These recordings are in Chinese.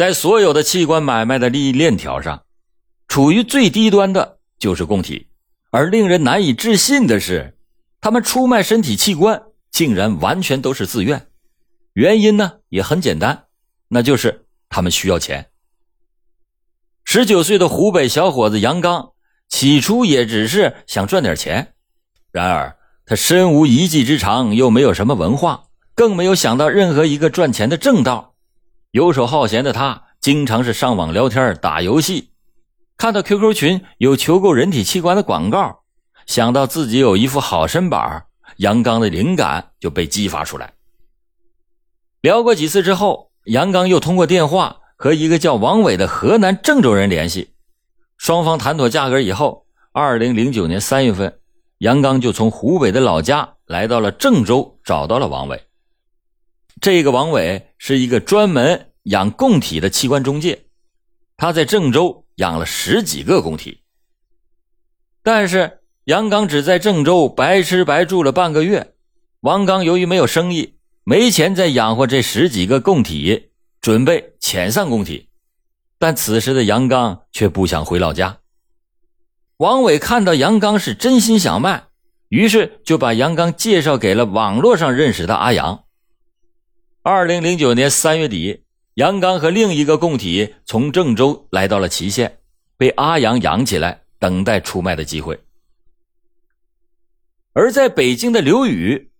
在所有的器官买卖的利益链条上，处于最低端的就是供体。而令人难以置信的是，他们出卖身体器官竟然完全都是自愿。原因呢也很简单，那就是他们需要钱。十九岁的湖北小伙子杨刚，起初也只是想赚点钱，然而他身无一技之长，又没有什么文化，更没有想到任何一个赚钱的正道。游手好闲的他，经常是上网聊天、打游戏。看到 QQ 群有求购人体器官的广告，想到自己有一副好身板，杨刚的灵感就被激发出来。聊过几次之后，杨刚又通过电话和一个叫王伟的河南郑州人联系，双方谈妥价格以后，二零零九年三月份，杨刚就从湖北的老家来到了郑州，找到了王伟。这个王伟是一个专门养供体的器官中介，他在郑州。养了十几个供体，但是杨刚只在郑州白吃白住了半个月。王刚由于没有生意，没钱再养活这十几个供体，准备遣散供体。但此时的杨刚却不想回老家。王伟看到杨刚是真心想卖，于是就把杨刚介绍给了网络上认识的阿阳。二零零九年三月底。杨刚和另一个供体从郑州来到了祁县，被阿阳养起来，等待出卖的机会。而在北京的刘宇，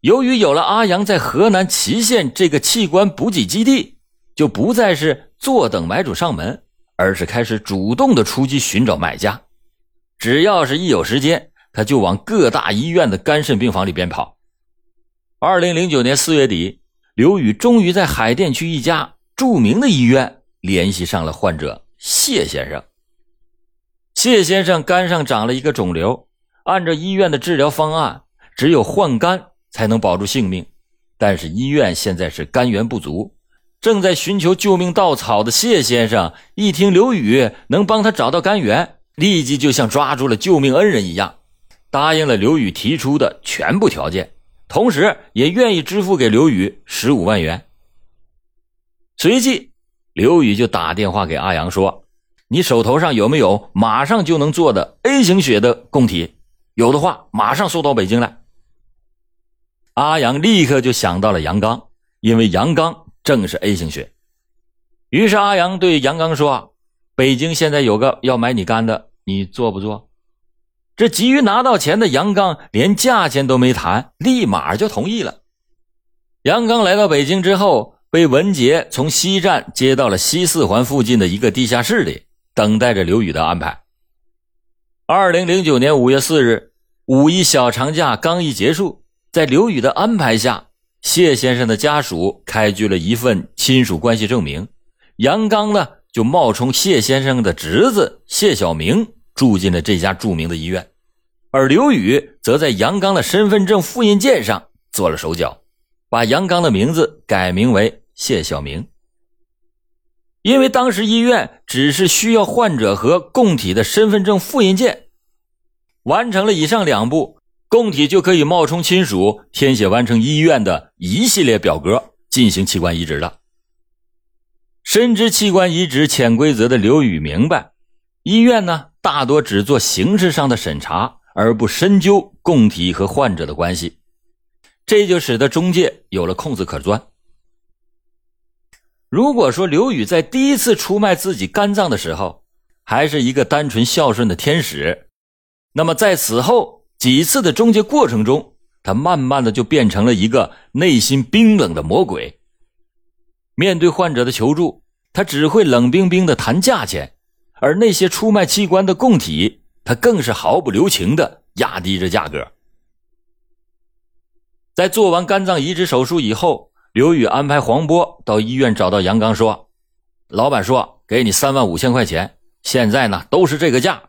由于有了阿阳在河南祁县这个器官补给基地，就不再是坐等买主上门，而是开始主动的出击寻找买家。只要是一有时间，他就往各大医院的肝肾病房里边跑。二零零九年四月底，刘宇终于在海淀区一家。著名的医院联系上了患者谢先生。谢先生肝上长了一个肿瘤，按照医院的治疗方案，只有换肝才能保住性命。但是医院现在是肝源不足，正在寻求救命稻草的谢先生一听刘宇能帮他找到肝源，立即就像抓住了救命恩人一样，答应了刘宇提出的全部条件，同时也愿意支付给刘宇十五万元。随即，刘宇就打电话给阿阳说：“你手头上有没有马上就能做的 A 型血的供体？有的话，马上送到北京来。”阿阳立刻就想到了杨刚，因为杨刚正是 A 型血。于是阿阳对杨刚说：“北京现在有个要买你肝的，你做不做？”这急于拿到钱的杨刚连价钱都没谈，立马就同意了。杨刚来到北京之后。被文杰从西站接到了西四环附近的一个地下室里，等待着刘宇的安排。二零零九年五月四日，五一小长假刚一结束，在刘宇的安排下，谢先生的家属开具了一份亲属关系证明。杨刚呢，就冒充谢先生的侄子谢小明，住进了这家著名的医院，而刘宇则在杨刚的身份证复印件上做了手脚，把杨刚的名字改名为。谢小明，因为当时医院只是需要患者和供体的身份证复印件，完成了以上两步，供体就可以冒充亲属，填写完成医院的一系列表格，进行器官移植了。深知器官移植潜规则的刘宇明白，医院呢大多只做形式上的审查，而不深究供体和患者的关系，这就使得中介有了空子可钻。如果说刘宇在第一次出卖自己肝脏的时候，还是一个单纯孝顺的天使，那么在此后几次的中介过程中，他慢慢的就变成了一个内心冰冷的魔鬼。面对患者的求助，他只会冷冰冰的谈价钱，而那些出卖器官的供体，他更是毫不留情的压低着价格。在做完肝脏移植手术以后。刘宇安排黄波到医院找到杨刚，说：“老板说给你三万五千块钱，现在呢都是这个价，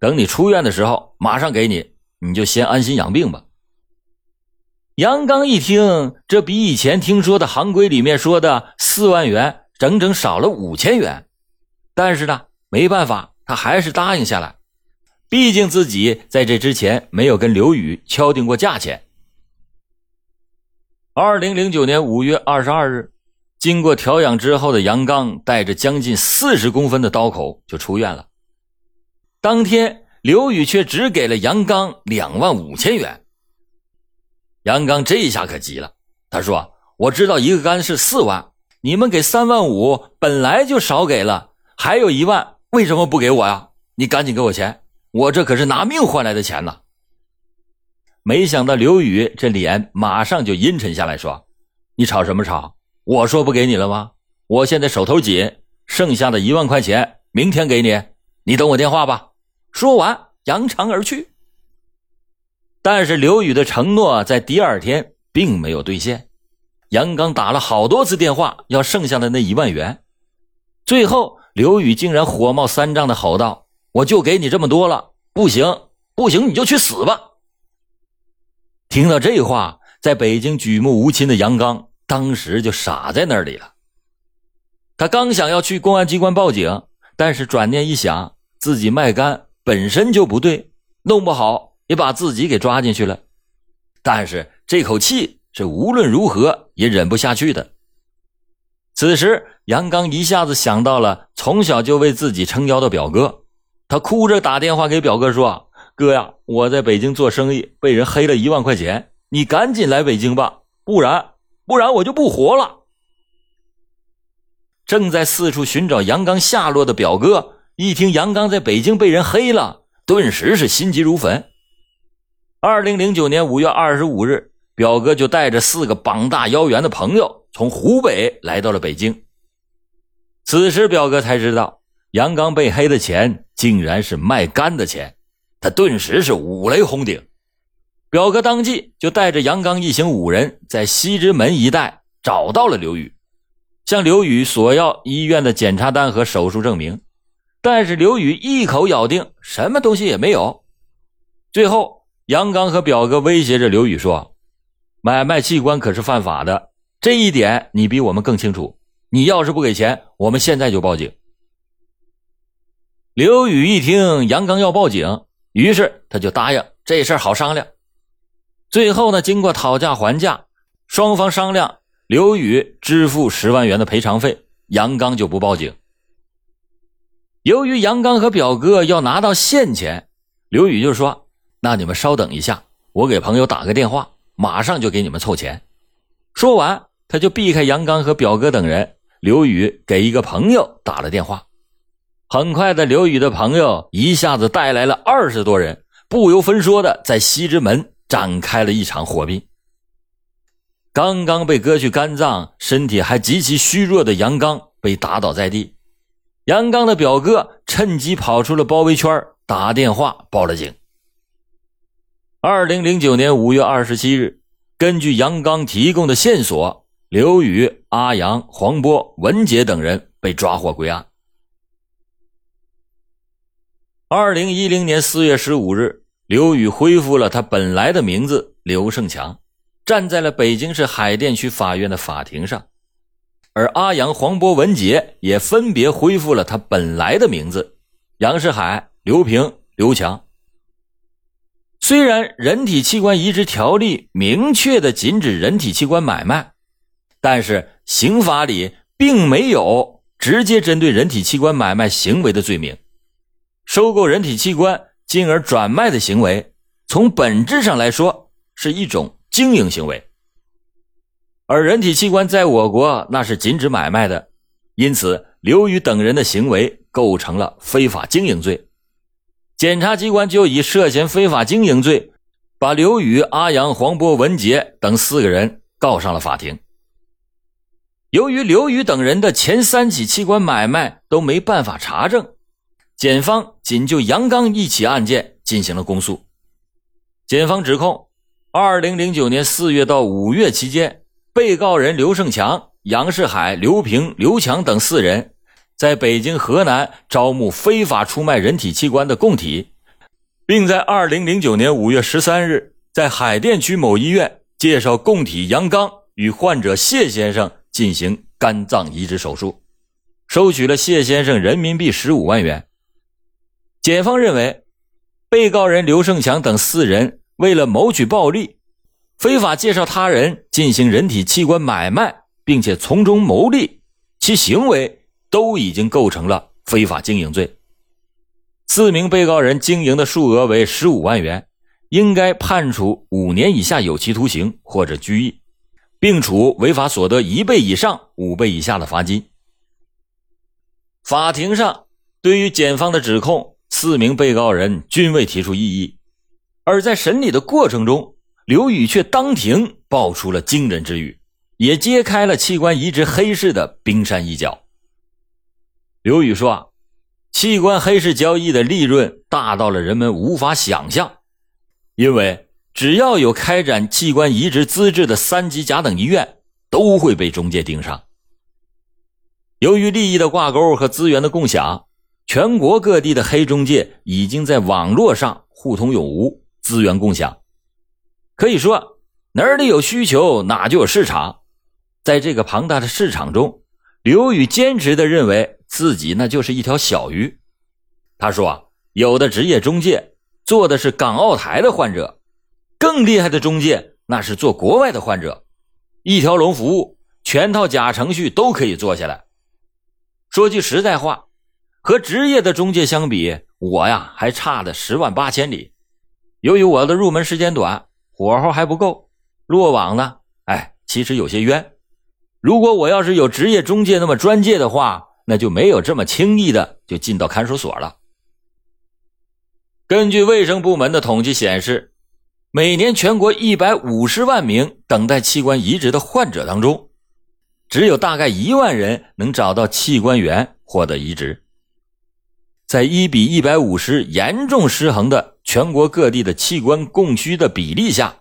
等你出院的时候马上给你，你就先安心养病吧。”杨刚一听，这比以前听说的行规里面说的四万元整整少了五千元，但是呢，没办法，他还是答应下来，毕竟自己在这之前没有跟刘宇敲定过价钱。二零零九年五月二十二日，经过调养之后的杨刚带着将近四十公分的刀口就出院了。当天，刘宇却只给了杨刚两万五千元。杨刚这一下可急了，他说：“我知道一个肝是四万，你们给三万五本来就少给了，还有一万为什么不给我呀？你赶紧给我钱，我这可是拿命换来的钱呢。”没想到刘宇这脸马上就阴沉下来，说：“你吵什么吵？”我说不给你了吗？我现在手头紧，剩下的一万块钱明天给你，你等我电话吧。说完，扬长而去。但是刘宇的承诺在第二天并没有兑现。杨刚打了好多次电话，要剩下的那一万元。最后，刘宇竟然火冒三丈的吼道：“我就给你这么多了，不行，不行，你就去死吧！”听到这话，在北京举目无亲的杨刚。当时就傻在那里了。他刚想要去公安机关报警，但是转念一想，自己卖肝本身就不对，弄不好也把自己给抓进去了。但是这口气是无论如何也忍不下去的。此时，杨刚一下子想到了从小就为自己撑腰的表哥，他哭着打电话给表哥说：“哥呀，我在北京做生意，被人黑了一万块钱，你赶紧来北京吧，不然……”不然我就不活了。正在四处寻找杨刚下落的表哥，一听杨刚在北京被人黑了，顿时是心急如焚。二零零九年五月二十五日，表哥就带着四个膀大腰圆的朋友从湖北来到了北京。此时，表哥才知道杨刚被黑的钱竟然是卖肝的钱，他顿时是五雷轰顶。表哥当即就带着杨刚一行五人，在西直门一带找到了刘宇，向刘宇索要医院的检查单和手术证明，但是刘宇一口咬定什么东西也没有。最后，杨刚和表哥威胁着刘宇说：“买卖器官可是犯法的，这一点你比我们更清楚。你要是不给钱，我们现在就报警。”刘宇一听杨刚要报警，于是他就答应这事儿好商量。最后呢，经过讨价还价，双方商量，刘宇支付十万元的赔偿费，杨刚就不报警。由于杨刚和表哥要拿到现钱，刘宇就说：“那你们稍等一下，我给朋友打个电话，马上就给你们凑钱。”说完，他就避开杨刚和表哥等人。刘宇给一个朋友打了电话，很快的，刘宇的朋友一下子带来了二十多人，不由分说的在西直门。展开了一场火并。刚刚被割去肝脏、身体还极其虚弱的杨刚被打倒在地，杨刚的表哥趁机跑出了包围圈，打电话报了警。二零零九年五月二十七日，根据杨刚提供的线索，刘宇、阿阳、黄波、文杰等人被抓获归案。二零一零年四月十五日。刘宇恢复了他本来的名字刘胜强，站在了北京市海淀区法院的法庭上，而阿阳、黄波、文杰也分别恢复了他本来的名字杨世海、刘平、刘强。虽然人体器官移植条例明确的禁止人体器官买卖，但是刑法里并没有直接针对人体器官买卖行为的罪名，收购人体器官。进而转卖的行为，从本质上来说是一种经营行为，而人体器官在我国那是禁止买卖的，因此刘宇等人的行为构成了非法经营罪。检察机关就以涉嫌非法经营罪，把刘宇、阿阳、黄波、文杰等四个人告上了法庭。由于刘宇等人的前三起器官买卖都没办法查证。检方仅就杨刚一起案件进行了公诉。检方指控，二零零九年四月到五月期间，被告人刘胜强、杨世海、刘平、刘强等四人，在北京、河南招募非法出卖人体器官的供体，并在二零零九年五月十三日，在海淀区某医院介绍供体杨刚与患者谢先生进行肝脏移植手术，收取了谢先生人民币十五万元。检方认为，被告人刘胜强等四人为了谋取暴利，非法介绍他人进行人体器官买卖，并且从中牟利，其行为都已经构成了非法经营罪。四名被告人经营的数额为十五万元，应该判处五年以下有期徒刑或者拘役，并处违法所得一倍以上五倍以下的罚金。法庭上，对于检方的指控，四名被告人均未提出异议，而在审理的过程中，刘宇却当庭爆出了惊人之语，也揭开了器官移植黑市的冰山一角。刘宇说：“啊。”器官黑市交易的利润大到了人们无法想象，因为只要有开展器官移植资质的三级甲等医院，都会被中介盯上。由于利益的挂钩和资源的共享，全国各地的黑中介已经在网络上互通有无，资源共享。可以说，哪里有需求，哪就有市场。在这个庞大的市场中，刘宇坚持的认为。自己那就是一条小鱼，他说：“有的职业中介做的是港澳台的患者，更厉害的中介那是做国外的患者，一条龙服务，全套假程序都可以做下来。说句实在话，和职业的中介相比，我呀还差的十万八千里。由于我的入门时间短，火候还不够，落网呢，哎，其实有些冤。如果我要是有职业中介那么专业的话。”那就没有这么轻易的就进到看守所了。根据卫生部门的统计显示，每年全国一百五十万名等待器官移植的患者当中，只有大概一万人能找到器官源获得移植。在一比一百五十严重失衡的全国各地的器官供需的比例下，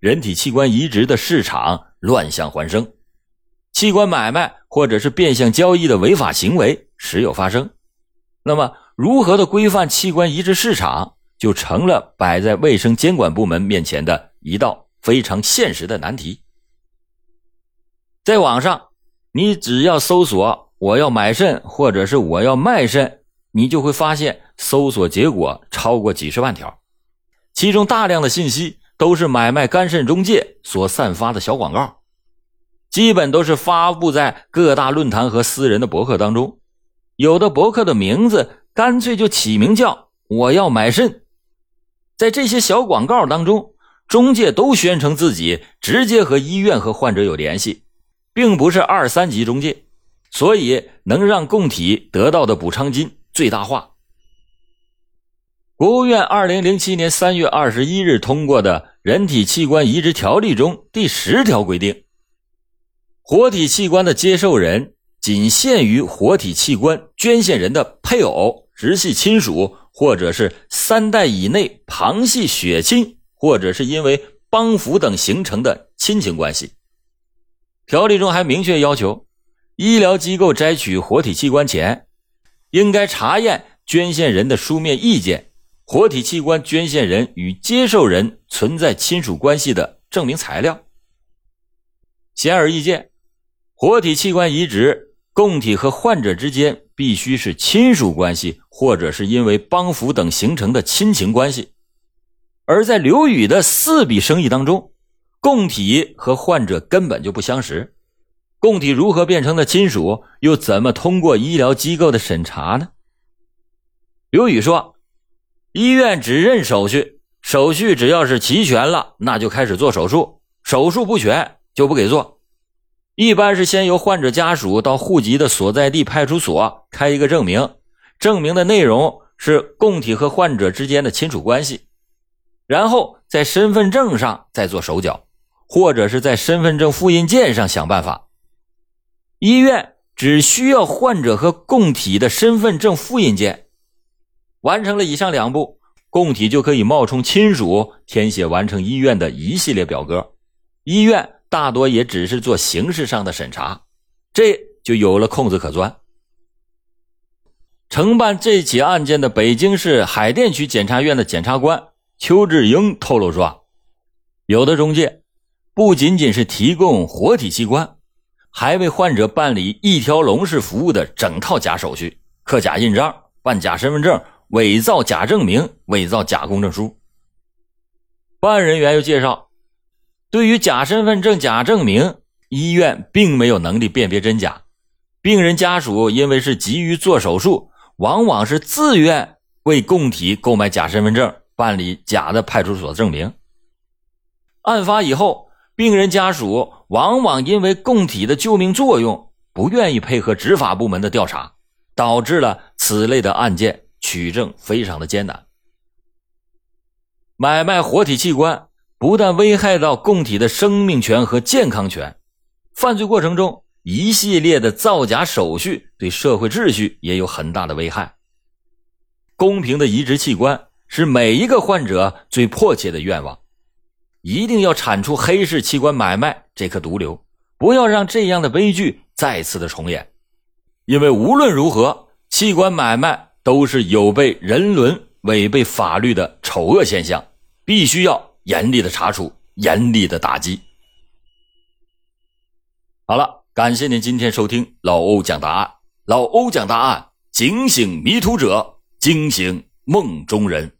人体器官移植的市场乱象环生。器官买卖或者是变相交易的违法行为时有发生，那么如何的规范器官移植市场，就成了摆在卫生监管部门面前的一道非常现实的难题。在网上，你只要搜索“我要买肾”或者是“我要卖肾”，你就会发现搜索结果超过几十万条，其中大量的信息都是买卖肝肾中介所散发的小广告。基本都是发布在各大论坛和私人的博客当中，有的博客的名字干脆就起名叫“我要买肾”。在这些小广告当中，中介都宣称自己直接和医院和患者有联系，并不是二三级中介，所以能让供体得到的补偿金最大化。国务院二零零七年三月二十一日通过的《人体器官移植条例》中第十条规定。活体器官的接受人仅限于活体器官捐献人的配偶、直系亲属，或者是三代以内旁系血亲，或者是因为帮扶等形成的亲情关系。条例中还明确要求，医疗机构摘取活体器官前，应该查验捐献人的书面意见，活体器官捐献人与接受人存在亲属关系的证明材料。显而易见。活体器官移植，供体和患者之间必须是亲属关系，或者是因为帮扶等形成的亲情关系。而在刘宇的四笔生意当中，供体和患者根本就不相识，供体如何变成了亲属，又怎么通过医疗机构的审查呢？刘宇说：“医院只认手续，手续只要是齐全了，那就开始做手术；手术不全，就不给做。”一般是先由患者家属到户籍的所在地派出所开一个证明，证明的内容是供体和患者之间的亲属关系，然后在身份证上再做手脚，或者是在身份证复印件上想办法。医院只需要患者和供体的身份证复印件，完成了以上两步，供体就可以冒充亲属填写完成医院的一系列表格，医院。大多也只是做形式上的审查，这就有了空子可钻。承办这起案件的北京市海淀区检察院的检察官邱志英透露说，有的中介不仅仅是提供活体器官，还为患者办理一条龙式服务的整套假手续，刻假印章、办假身份证、伪造假证明、伪造假公证书。办案人员又介绍。对于假身份证、假证明，医院并没有能力辨别真假，病人家属因为是急于做手术，往往是自愿为供体购买假身份证，办理假的派出所证明。案发以后，病人家属往往因为供体的救命作用，不愿意配合执法部门的调查，导致了此类的案件取证非常的艰难。买卖活体器官不但危害到供体的生命权和健康权，犯罪过程中一系列的造假手续对社会秩序也有很大的危害。公平的移植器官是每一个患者最迫切的愿望，一定要铲除黑市器官买卖这颗毒瘤，不要让这样的悲剧再次的重演。因为无论如何，器官买卖都是有悖人伦。违背法律的丑恶现象，必须要严厉的查处，严厉的打击。好了，感谢您今天收听老欧讲答案。老欧讲答案，警醒迷途者，惊醒梦中人。